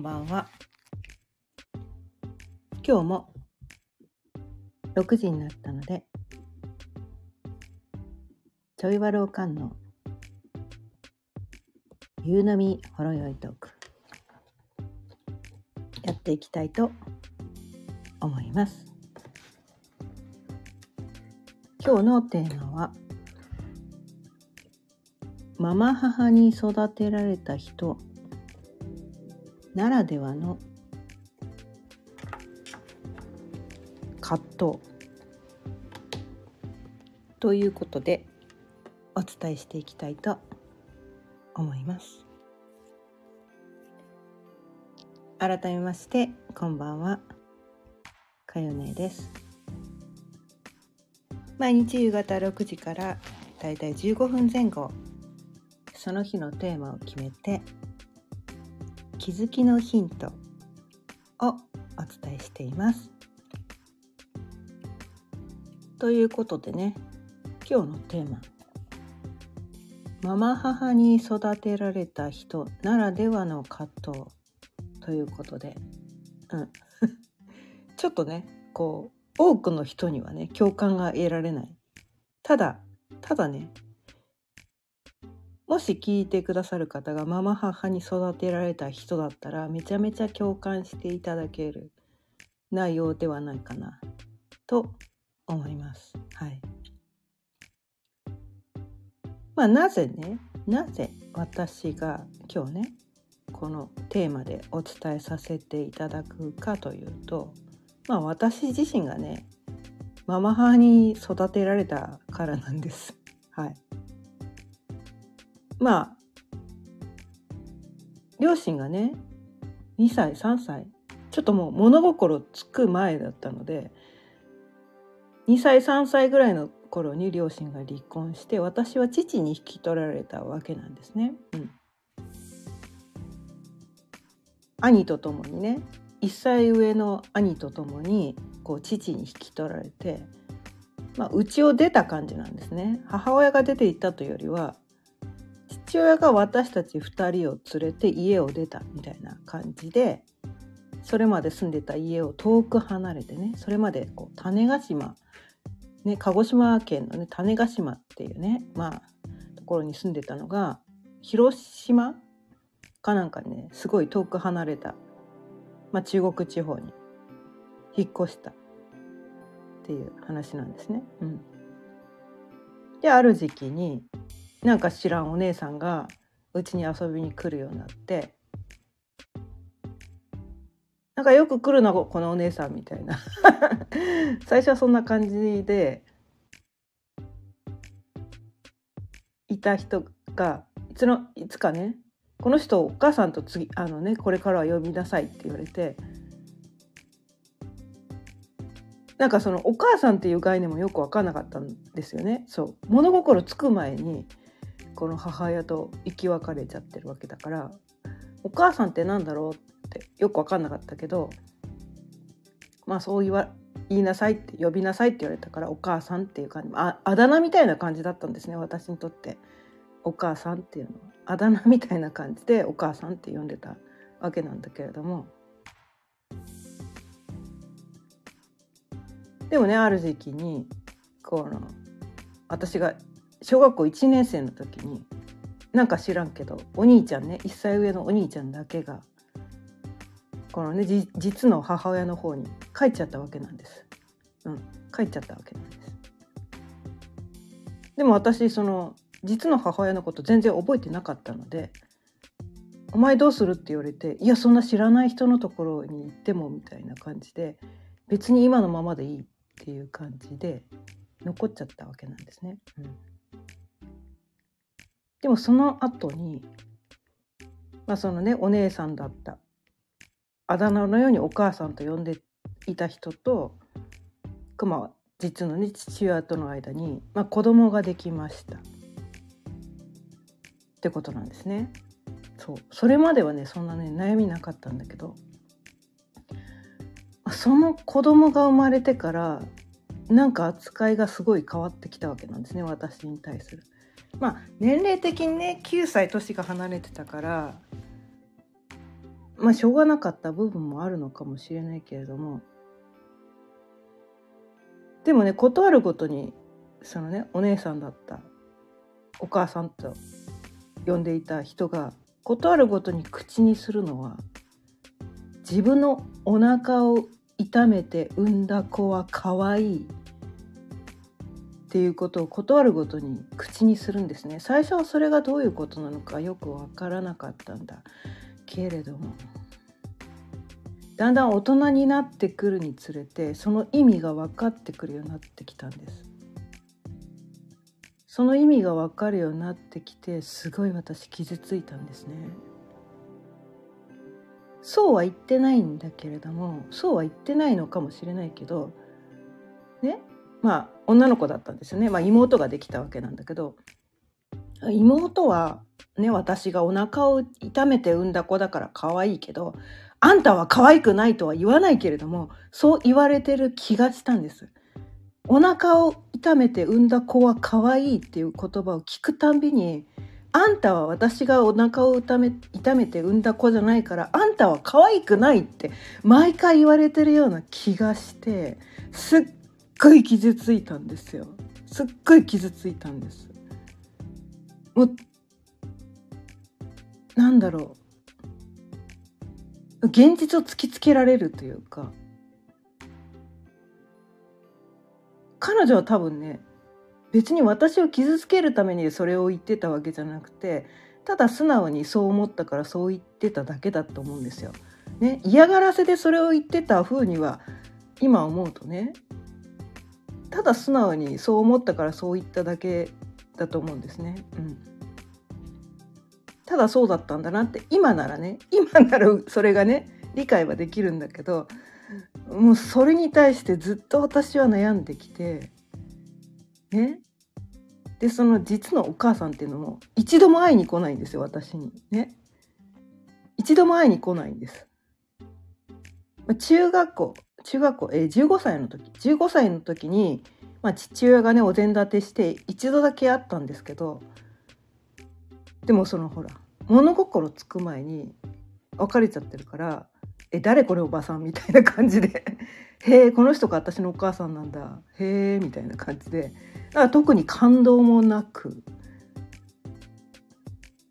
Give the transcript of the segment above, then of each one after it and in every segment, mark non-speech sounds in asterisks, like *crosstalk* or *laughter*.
んばんは。今日も6時になったのでちょいわろうかんの夕飲みほろ酔いトークやっていきたいと思います。今日のテーマはママ母に育てられた人ならではの葛藤。ということでお伝えしていきたいと思います。改めましてこんばんは。かよねです。毎日夕方6時からだいたい15分前後その日のテーマを決めて気づきのヒント。をお伝えしています。ということでね今日のテーマ「ママ母に育てられた人ならではの葛藤」ということで、うん、*laughs* ちょっとねこう多くの人にはね共感が得られない。ただただねもし聞いてくださる方がママ母に育てられた人だったらめちゃめちゃ共感していただける内容ではないかなと思います。はい。まあなぜねなぜ私が今日ねこのテーマでお伝えさせていただくかというとまあ私自身がねママ母に育てられたからなんです。はい。まあ両親がね2歳3歳ちょっともう物心つく前だったので2歳3歳ぐらいの頃に両親が離婚して私は父に引き取られたわけなんですね。うん、兄と共にね1歳上の兄と共にこう父に引き取られてまあ家を出た感じなんですね。母親が出て行ったというよりは父親が私たち2人を連れて家を出たみたいな感じでそれまで住んでた家を遠く離れてねそれまでこう種子島、ね、鹿児島県のね種子島っていうねまあところに住んでたのが広島かなんかねすごい遠く離れた、まあ、中国地方に引っ越したっていう話なんですね。うん、である時期になんか知らんお姉さんがうちに遊びに来るようになってなんかよく来るなこのお姉さんみたいな *laughs* 最初はそんな感じでいた人がいつのいつかねこの人お母さんと次あのねこれからは呼びなさいって言われてなんかそのお母さんっていう概念もよく分かんなかったんですよね。そう物心つく前にこの母親と生き別れちゃってるわけだからお母さんって何だろうってよく分かんなかったけどまあそう言わ言いなさいって呼びなさいって言われたからお母さんっていう感じああだ名みたいな感じだったんですね私にとって。お母さんっていうのは。あだ名みたいな感じでお母さんって呼んでたわけなんだけれども。でもねある時期にこの私が小学校1年生の時になんか知らんけどお兄ちゃんね1歳上のお兄ちゃんだけがこのね実の母親の方に帰っちゃったわけなんです。うん、帰っちゃったわけなんです。でも私その実の母親のこと全然覚えてなかったので「お前どうする?」って言われて「いやそんな知らない人のところに行っても」みたいな感じで別に今のままでいいっていう感じで残っちゃったわけなんですね。うんでもその後にまあそのねお姉さんだったあだ名のようにお母さんと呼んでいた人と熊は実のね父親との間に、まあ、子供ができましたってことなんですね。そうそれまではねそんなね悩みなかったんだけどその子供が生まれてからなんか扱いがすごい変わってきたわけなんですね私に対する。まあ年齢的にね9歳年が離れてたからまあしょうがなかった部分もあるのかもしれないけれどもでもね断るごとにそのねお姉さんだったお母さんと呼んでいた人が断るごとに口にするのは自分のお腹を痛めて産んだ子は可愛いっていうことを断るごとに口にするんですね。最初はそれがどういうことなのかよく分からなかったんだ。けれども。だんだん大人になってくるにつれてその意味が分かってくるようになってきたんです。その意味が分かるようになってきてすごい私傷ついたんですね。そうは言ってないんだけれどもそうは言ってないのかもしれないけどね？まあ女の子だったんですよね、まあ、妹ができたわけなんだけど妹はね私がお腹を痛めて産んだ子だから可愛いけどあんたは可愛くないとは言わないけれどもそう言われてる気がしたんです。お腹を痛めて産んだ子は可愛いっていう言葉を聞くたんびにあんたは私がお腹を痛め痛めて産んだ子じゃないからあんたは可愛くないって毎回言われてるような気がしてすっごい傷ついたんですよ。すっごい傷ついたんです。もうなんだろう。現実を突きつけられるというか。彼女は多分ね別に私を傷つけるためにそれを言ってたわけじゃなくてただ素直にそう思ったからそう言ってただけだと思うんですよ。ね、嫌がらせでそれを言ってた風には今思うとねただ素直にそう思ったからそう言っただけだと思うんですね。うん、ただそうだったんだなって今ならね今ならそれがね理解はできるんだけどもうそれに対してずっと私は悩んできてね。でその実のお母さんっていうのも一度も会いに来ないんですよ私に。ね。一度も会いに来ないんです。中学校中学校、えー、15歳の時15歳の時に、まあ、父親がねお膳立てして一度だけ会ったんですけどでもそのほら物心つく前に別れちゃってるから「え誰これおばさん」みたいな感じで「*laughs* へえこの人が私のお母さんなんだへえ」みたいな感じでだから特に感動もなく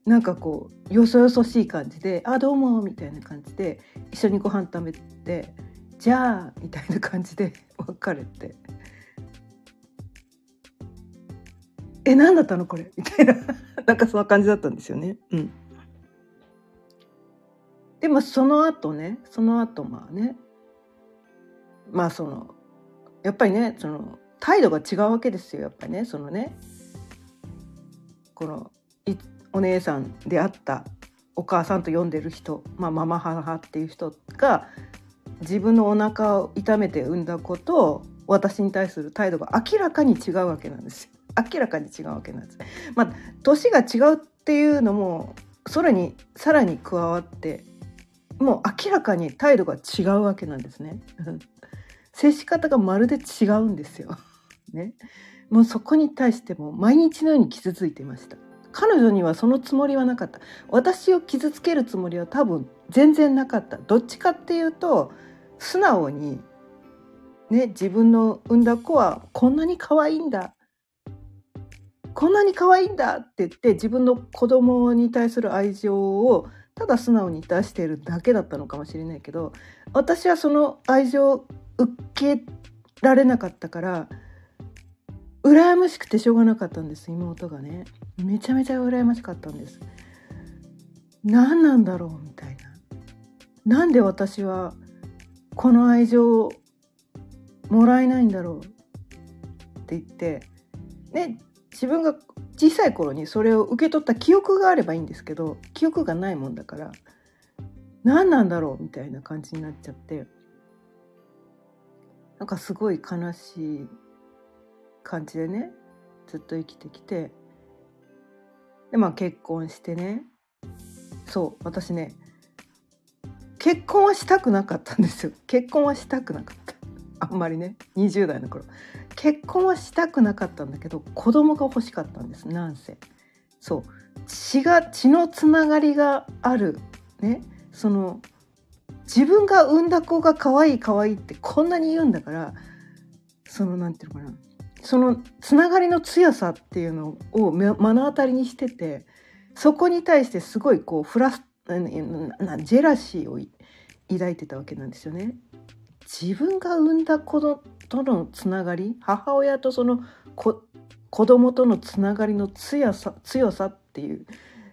なんかこうよそよそしい感じで「あどうも」みたいな感じで一緒にご飯食べて「じゃあ」みたいな感じで *laughs* 別れて「え何だったのこれ」*laughs* みたいな。なんかそんな感じだったんですよね。うん。でもその後ねその後まあねまあそのやっぱりねその態度が違うわけですよやっぱりねそのね。このお姉さんであったお母さんと呼んでる人、まあ、ママ母っていう人が自分のお腹を痛めて産んだことを私に対する態度が明らかに違うわけなんですよ。明らかに違うわけなんです。まあ年が違うっていうのもそれにさらに加わってもう明らかに態度が違うわけなんですね。*laughs* 接し方がまるで違うんですよ。*laughs* ね。もうそこに対しても毎日のように傷ついていました。彼女にはそのつもりはなかった。私を傷つけるつもりは多分全然なかった。どっちかっていうと素直にね自分の産んだ子はこんなに可愛いんだ。こんなに可愛いんだって言って自分の子供に対する愛情をただ素直に出しているだけだったのかもしれないけど私はその愛情を受けられなかったから羨ましくてしょうがなかったんです妹がね。めちゃめちゃ羨ましかったんです。何なんだろうみたいな。なんで私はこの愛情もらえないんだろうって言ってね自分が小さい頃にそれを受け取った記憶があればいいんですけど記憶がないもんだから何なんだろうみたいな感じになっちゃってなんかすごい悲しい感じでねずっと生きてきてでまあ結婚してねそう私ね結婚はしたくなかったんですよ。結婚はしたくなかった。あんまりね。20代の頃。結婚はしたくなかったんだけど子供が欲しかったんです。なんせ。そう。血が血のつながりがある。ね。その自分が産んだ子が可愛い可愛いってこんなに言うんだからそのなんていうのかな。そのつながりの強さっていうのを目の当たりにしててそこに対してすごいこうフラスジェラシーを抱いてたわけなんですよね。自分が産んだ子とのつながり母親とその子子供とのつながりの強さ強さっていう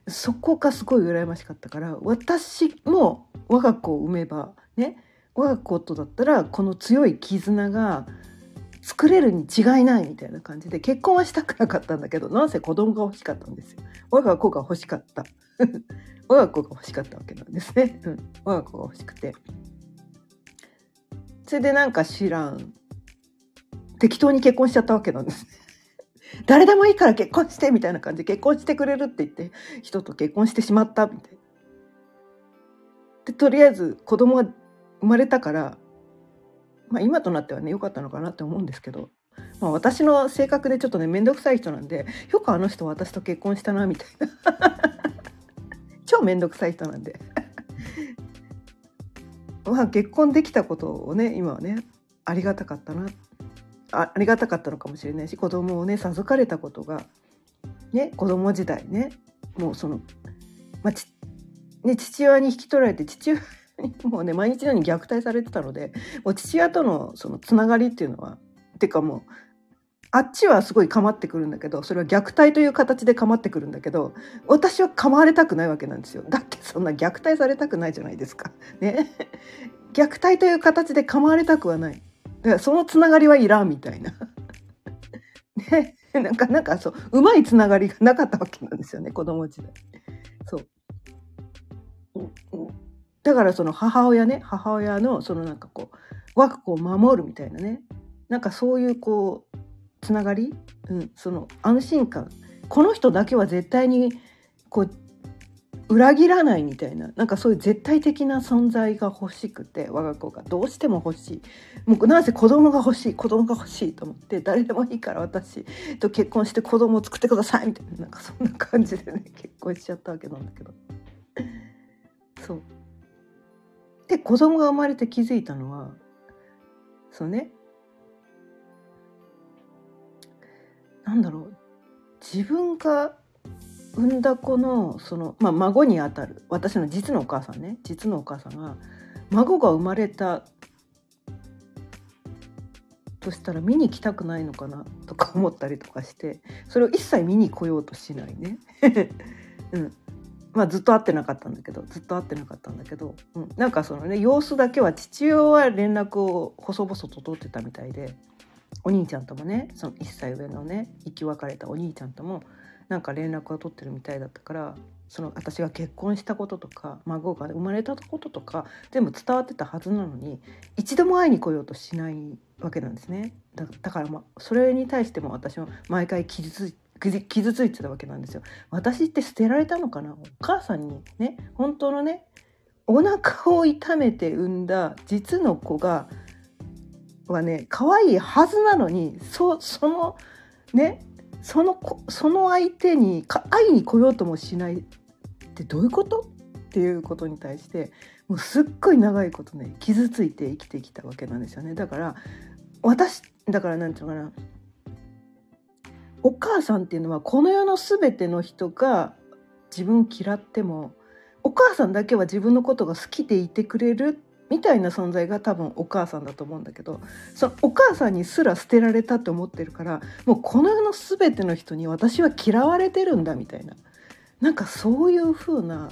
そこがすごい羨ましかったから私も我が子を産めばね我が子とだったらこの強い絆が作れるに違いないみたいな感じで結婚はしたくなかったんだけどなんせ子供が欲しかったんですよ我が子が欲しかった。*laughs* 我が子が欲しかったわけなんですね、うん、我が子が欲しくて。それでなんか知らん。適当に結婚しちゃったわけなんです *laughs* 誰でもいいから結婚してみたいな感じで結婚してくれるって言って人と結婚してしまったみたいな。でとりあえず子供が生まれたから、まあ、今となってはね良かったのかなって思うんですけど、まあ、私の性格でちょっとね面倒くさい人なんでよくあの人私と結婚したなみたいな。*laughs* 超面倒くさい人なんで。*laughs* まあ結婚できたことをね今はねありがたかったな。あありがたかったのかもしれないし子供をね授かれたことがね子供時代ねもうその、まあちね、父親に引き取られて父親にもうね毎日のように虐待されてたのでもう父親とのそのつながりっていうのはてかもうあっちはすごい構ってくるんだけどそれは虐待という形で構ってくるんだけど私は構われたくないわけなんですよだってそんな虐待されたくないじゃないですか。ね虐待という形で構われたくはない。だからそのつながりはいらんみたいな。ね、なんかなかそううまいつながりがなかったわけなんですよね子供時代。そう。だからその母親ね母親のそのなんかこう我が子を守るみたいなねなんかそういうこうつながり、うん、その安心感。この人だけは絶対にこう裏切らないみたいな。なんかそういう絶対的な存在が欲しくて我が子がどうしても欲しい。もうなぜ子供が欲しい。子供が欲しいと思って誰でもいいから私と結婚して子供を作ってくださいみたいな。なんかそんな感じでね結婚しちゃったわけなんだけど。そう。で子供が生まれて気づいたのはそうね。なんだろう。自分が産んだ子のその、まあ、孫にあたる。私の実のお母さんね。実のお母さんが孫が生まれたとしたら見に来たくないのかな？とか思ったりとかしてそれを一切見に来ようとしないね。*laughs* うん。まあ、ずっと会ってなかったんだけどずっと会ってなかったんだけど、うん、なんかそのね様子だけは父親は連絡を細々と取ってたみたいで。お兄ちゃんともねその1歳上のね生き別れたお兄ちゃんともなんか連絡を取ってるみたいだったからその私が結婚したこととか孫が生まれたこととか全部伝わってたはずなのに一度も会いに来ようとしないわけなんですね。だだからまあそれに対しても私は毎回傷つい傷ついてたわけなんですよ。私って捨てられたのかな？お母さんにね本当のねお腹を痛めて産んだ実の子がはね可愛いはずなのにそそのねそのその相手に会いに来ようともしないってどういうこと？っていうことに対してもうすっごい長いことね傷ついて生きてきたわけなんですよね。だから私だから何て言うのかな。お母さんっていうのはこの世の全ての人が自分を嫌ってもお母さんだけは自分のことが好きでいてくれるみたいな存在が多分お母さんだと思うんだけどそのお母さんにすら捨てられたって思ってるからもうこの世の全ての人に私は嫌われてるんだみたいな。なんかそういう風な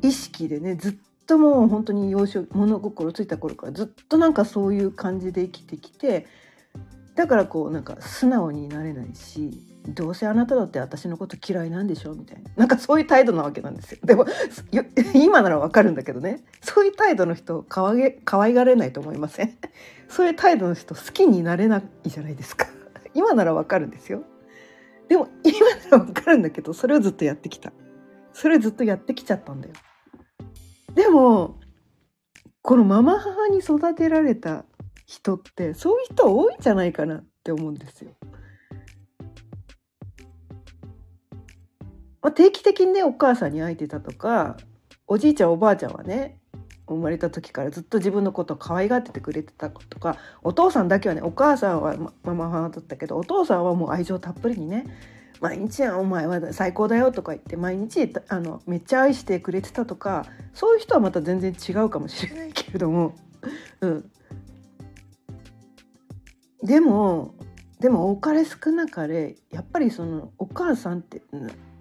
意識でねずっともう本当に幼少物心ついた頃からずっとなんかそういう感じで生きてきてだからこうなんか素直になれないしどうせあなただって私のこと嫌いなんでしょ？みたいな。なんかそういう態度なわけなんですよ。でも *laughs* 今ならわかるんだけどね。そういう態度の人かわげ可愛がれないと思いません？そういう態度の人好きになれないじゃないですか。*laughs* 今ならわかるんですよ。でも今ならわかるんだけどそれをずっとやってきた。それずっとやってきちゃったんだよ。でもこのママ母に育てられた人ってそういう人多いんじゃないかなって思うんですよ。まあ、定期的にねお母さんに会えてたとかおじいちゃんおばあちゃんはね生まれた時からずっと自分のことを可愛がっててくれてたとかお父さんだけはねお母さんはママ母だったけどお父さんはもう愛情たっぷりにね毎日お前は最高だよとか言って毎日あのめっちゃ愛してくれてたとかそういう人はまた全然違うかもしれないけれども、うん、でもでも多かれ少なかれやっぱりそのお母さんって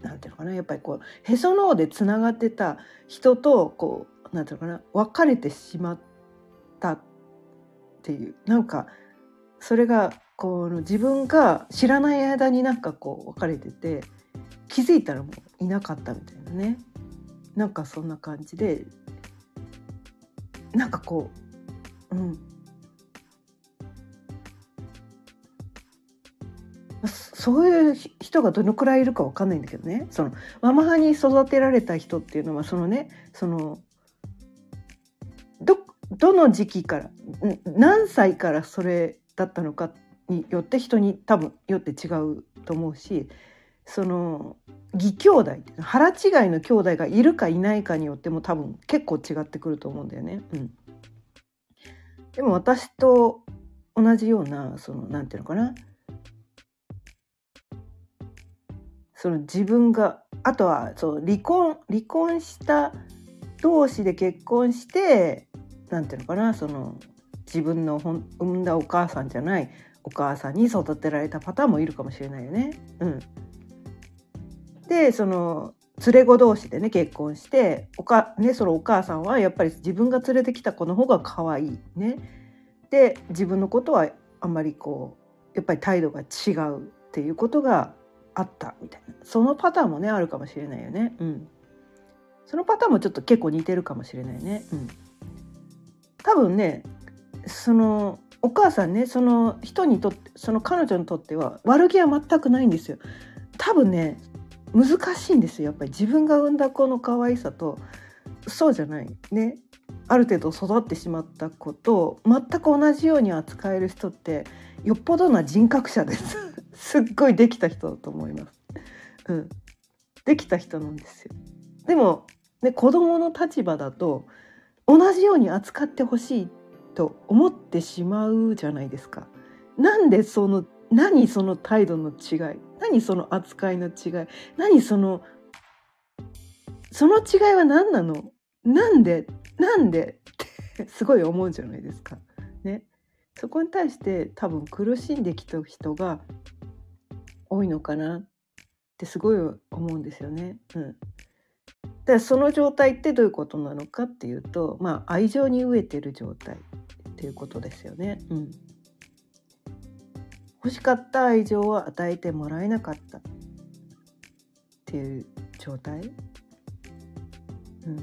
なんていうのかなやっぱりこうへその緒でつながってた人とこうなんていうのかな別れてしまったっていうなんかそれがこう自分が知らない間になんかこう別れてて気づいたらもういなかったみたいなね。なんかそんな感じでなんかこううん。そういう人がどのくらいいるかわかんないんだけどね。そのママ母に育てられた人っていうのはそのねそのどどの時期から何歳からそれだったのかによって人に多分よって違うと思うしその義兄弟腹違いの兄弟がいるかいないかによっても多分結構違ってくると思うんだよね。うん、でも私と同じようなそのなんていうのかな。その自分があとはそう離婚離婚した同士で結婚してなんていうのかなその自分の産んだお母さんじゃないお母さんに育てられたパターンもいるかもしれないよね。うん、でその連れ子同士でね結婚しておか、ね、そのお母さんはやっぱり自分が連れてきた子の方が可愛いね。で自分のことはあんまりこうやっぱり態度が違うっていうことがあったみたいなそのパターンもねあるかもしれないよね。うん、そのパターンもちょっと結構似てるかもしれないね。うん、多分ねそのお母さんねその人にとってその彼女にとっては悪気は全くないんですよ。多分ね難しいんですよやっぱり自分が産んだ子の可愛さとそうじゃないねある程度育ってしまった子と全く同じように扱える人ってよっぽどな人格者ですすっごいできた人だと思います。うん、できた人なんですよ。でも、ね、子供の立場だと同じように扱ってほしいと思ってしまうじゃないですか。なんでその何その態度の違い何その扱いの違い何そのその違いは何なの？なんでなんで？っ *laughs* てすごい思うじゃないですか。ね。そこに対して多分苦しんできた人が多いのかな？ってすごい思うんですよね。うん、でその状態ってどういうことなのかっていうと、まあ、愛情に飢えてる状態っていうことですよね。うん、欲しかった愛情を与えてもらえなかったっていう状態？うん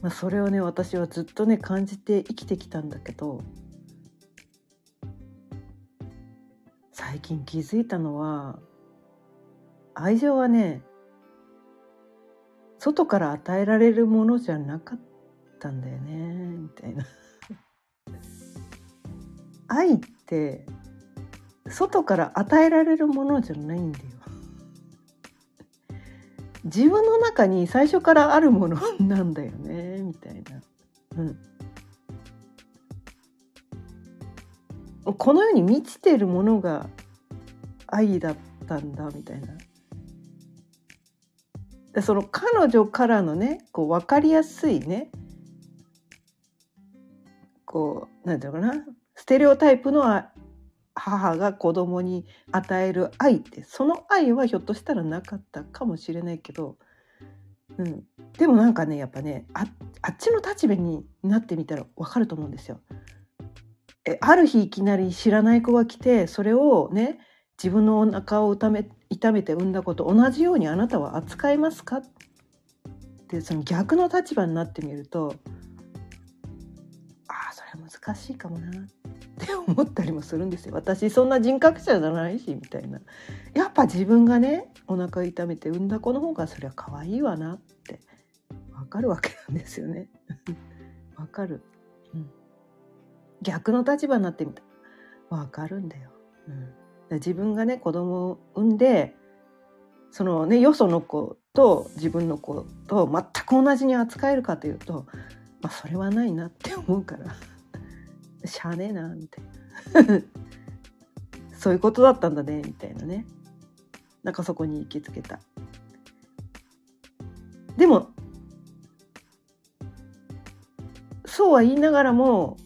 まあ、それをね私はずっとね感じて生きてきたんだけど最近気づいたのは愛情はね外から与えられるものじゃなかったんだよねみたいな。*laughs* 愛って外から与えられるものじゃないんだよ。自分の中に最初からあるものなんだよねみたいな。うん。この世に満ちてるものが愛だったんだみたいな。でその彼女からのねこう分かりやすいねこうなんていうのかなステレオタイプの母が子供に与える愛ってその愛はひょっとしたらなかったかもしれないけど、うん、でもなんかねやっぱねあっちの立場になってみたら分かると思うんですよ。えある日いきなり知らない子が来てそれをね自分のお腹を痛め痛めて産んだこと同じようにあなたは扱いますか？ってその逆の立場になってみるとああそれは難しいかもなって思ったりもするんですよ。私そんな人格者じゃないしみたいな。やっぱ自分がねお腹痛めて産んだ子の方がそりゃ可愛いわなってわかるわけなんですよね。*laughs* わかる、うん、逆の立場になってみた。わかるんだよ、うん。自分がね子供を産んでそのねよその子と自分の子と全く同じに扱えるかというと、まあ、それはないなって思うから *laughs* しゃあねえなみたいな。*laughs* そういうことだったんだねみたいなね。なんかそこに行きつけた。でもそうは言いながらも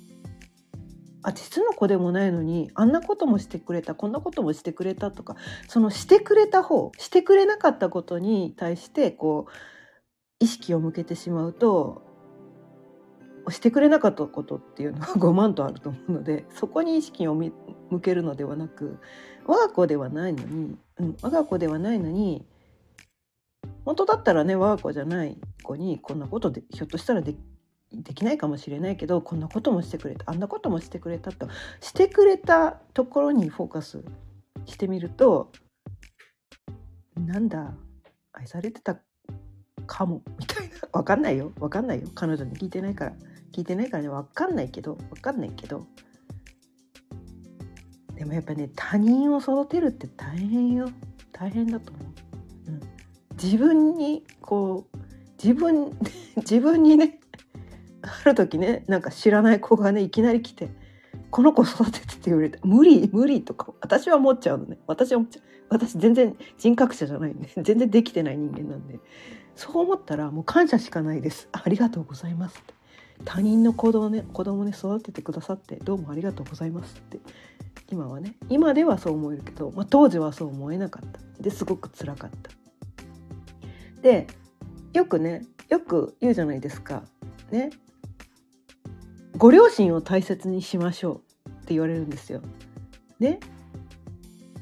あ実の子でもないのにあんなこともしてくれたこんなこともしてくれたとかそのしてくれた方してくれなかったことに対してこう意識を向けてしまうとしてくれなかったことっていうのは *laughs* 5万とあると思うのでそこに意識を向けるのではなく我が子ではないのに、うん、我が子ではないのに本当だったらね我が子じゃない子にこんなことでひょっとしたらでできないかもしれないけどこんなこともしてくれたあんなこともしてくれたとしてくれたところにフォーカスしてみるとなんだ愛されてたかもみたいな。分かんないよ。分かんないよ。彼女に聞いてないから。聞いてないからね。分かんないけど。分かんないけど。でもやっぱね他人を育てるって大変よ。大変だと思う、うん、自分にこう自分 *laughs* 自分にねある時ねなんか知らない子がねいきなり来て「この子育てて」って言われて「無理無理」とか私は思っちゃうのね。私は思っちゃう。私全然人格者じゃないんで全然できてない人間なんで。そう思ったらもう感謝しかないです。ありがとうございますって。他人の子供ね子供ね育ててくださってどうもありがとうございますって。今はね今ではそう思えるけど、まあ、当時はそう思えなかった。ですごく辛かった。でよくねよく言うじゃないですか。ねご両親を大切にしましょうって言われるんですよ。ね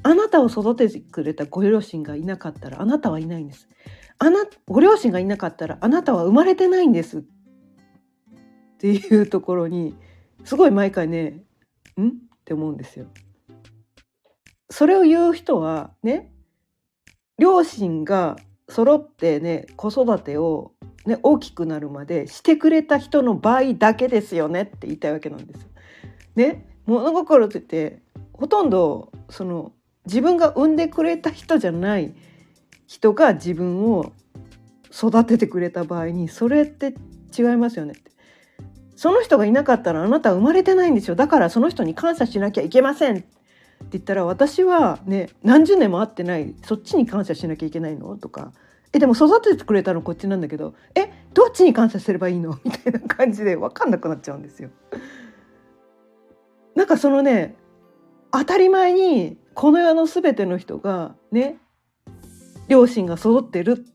あなたを育ててくれたご両親がいなかったらあなたはいないんです。あなご両親がいなかったらあなたは生まれてないんですっていうところにすごい毎回ねん？って思うんですよ。それを言う人はね両親が揃ってね子育てをね、大きくなるまでしてくれた人の場合だけですよねって言いたいわけなんです。ね、物心ついてほとんどその自分が産んでくれた人じゃない人が自分を育ててくれた場合にそれって違いますよねって。その人がいなかったらあなたは生まれてないんですよだからその人に感謝しなきゃいけませんって言ったら私はね何十年も会ってないそっちに感謝しなきゃいけないのとかえでも育ててくれたのこっちなんだけどえどっちに感謝すればいいの？*laughs* みたいな感じで分かんなくなっちゃうんですよ。なんかそのね当たり前にこの世の全ての人がね両親が育ってる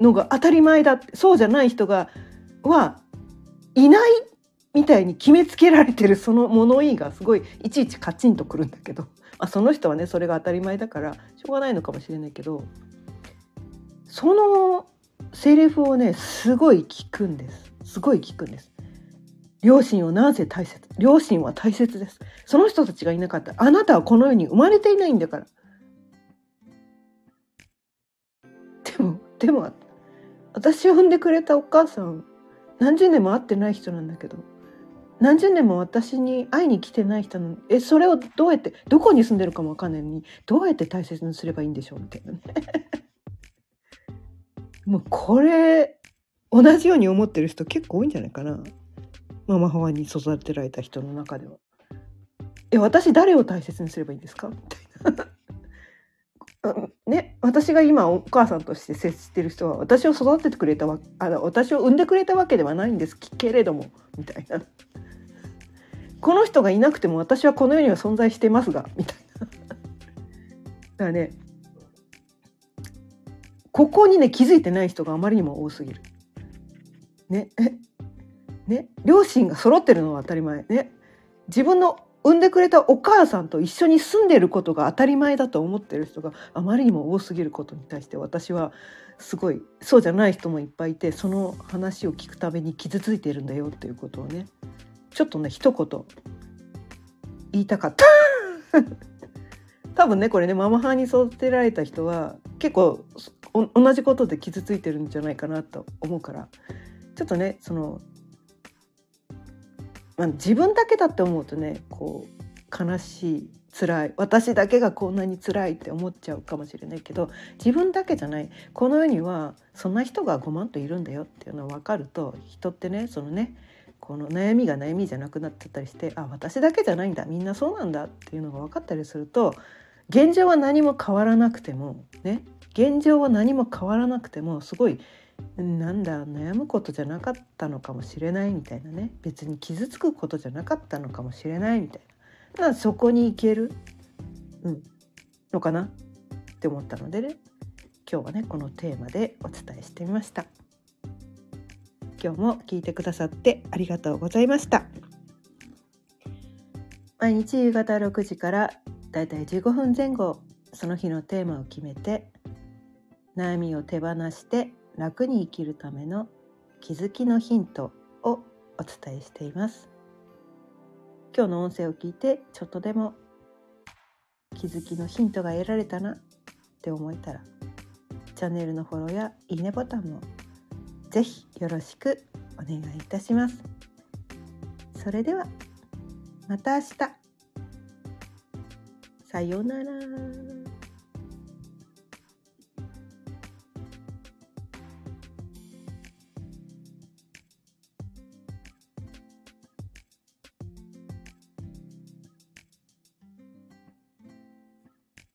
のが当たり前だそうじゃない人がはいないみたいに決めつけられてるその物言いがすごいいちいちカチンとくるんだけど、まあ、その人はねそれが当たり前だからしょうがないのかもしれないけど。そのセリフをねすごい聞くんです。すごい聞くんです。両親をなぜ大切両親は大切です。その人たちがいなかった。あなたはこの世に生まれていないんだから。でもでも私を産んでくれたお母さん何十年も会ってない人なんだけど何十年も私に会いに来てない人の。えそれをどうやってどこに住んでるかも分かんないのにどうやって大切にすればいいんでしょうみたいなね。もうこれ同じように思ってる人結構多いんじゃないかなママ母に育てられた人の中では。え私誰を大切にすればいいんですか？みたいな。*laughs* ね、私が今お母さんとして接してる人は私を育ててくれたわあ私を産んでくれたわけではないんですけれどもみたいなこの人がいなくても私はこの世には存在してますがみたいなだからねここにね気づいてない人があまりにも多すぎる。ねえね両親が揃ってるのは当たり前ね自分の産んでくれたお母さんと一緒に住んでることが当たり前だと思ってる人があまりにも多すぎることに対して私はすごいそうじゃない人もいっぱいいてその話を聞くために傷ついてるんだよっていうことをねちょっとね一言言いたかった *laughs* 多分ねこれねママ母に育てられた人は結構同じことで傷ついてるんじゃないかなと思うからちょっとねその、まあ、自分だけだって思うとねこう悲しい辛い私だけがこんなに辛いって思っちゃうかもしれないけど自分だけじゃない。この世にはそんな人が5万といるんだよっていうのが分かると人ってねそのねこの悩みが悩みじゃなくなってたりしてあ私だけじゃないんだみんなそうなんだっていうのが分かったりすると現状は何も変わらなくてもね現状は何も変わらなくてもすごいなんだ悩むことじゃなかったのかもしれないみたいなね。別に傷つくことじゃなかったのかもしれないみたいな。だそこに行ける、うん、のかなって思ったのでね。今日はねこのテーマでお伝えしてみました。今日も聞いてくださってありがとうございました。毎日夕方6時からだいたい15分前後その日のテーマを決めて悩みを手放して楽に生きるための気づきのヒントをお伝えしています。今日の音声を聞いてちょっとでも気づきのヒントが得られたなって思えたらチャンネルのフォローやいいねボタンもぜひよろしくお願いいたします。それではまた明日。さようなら。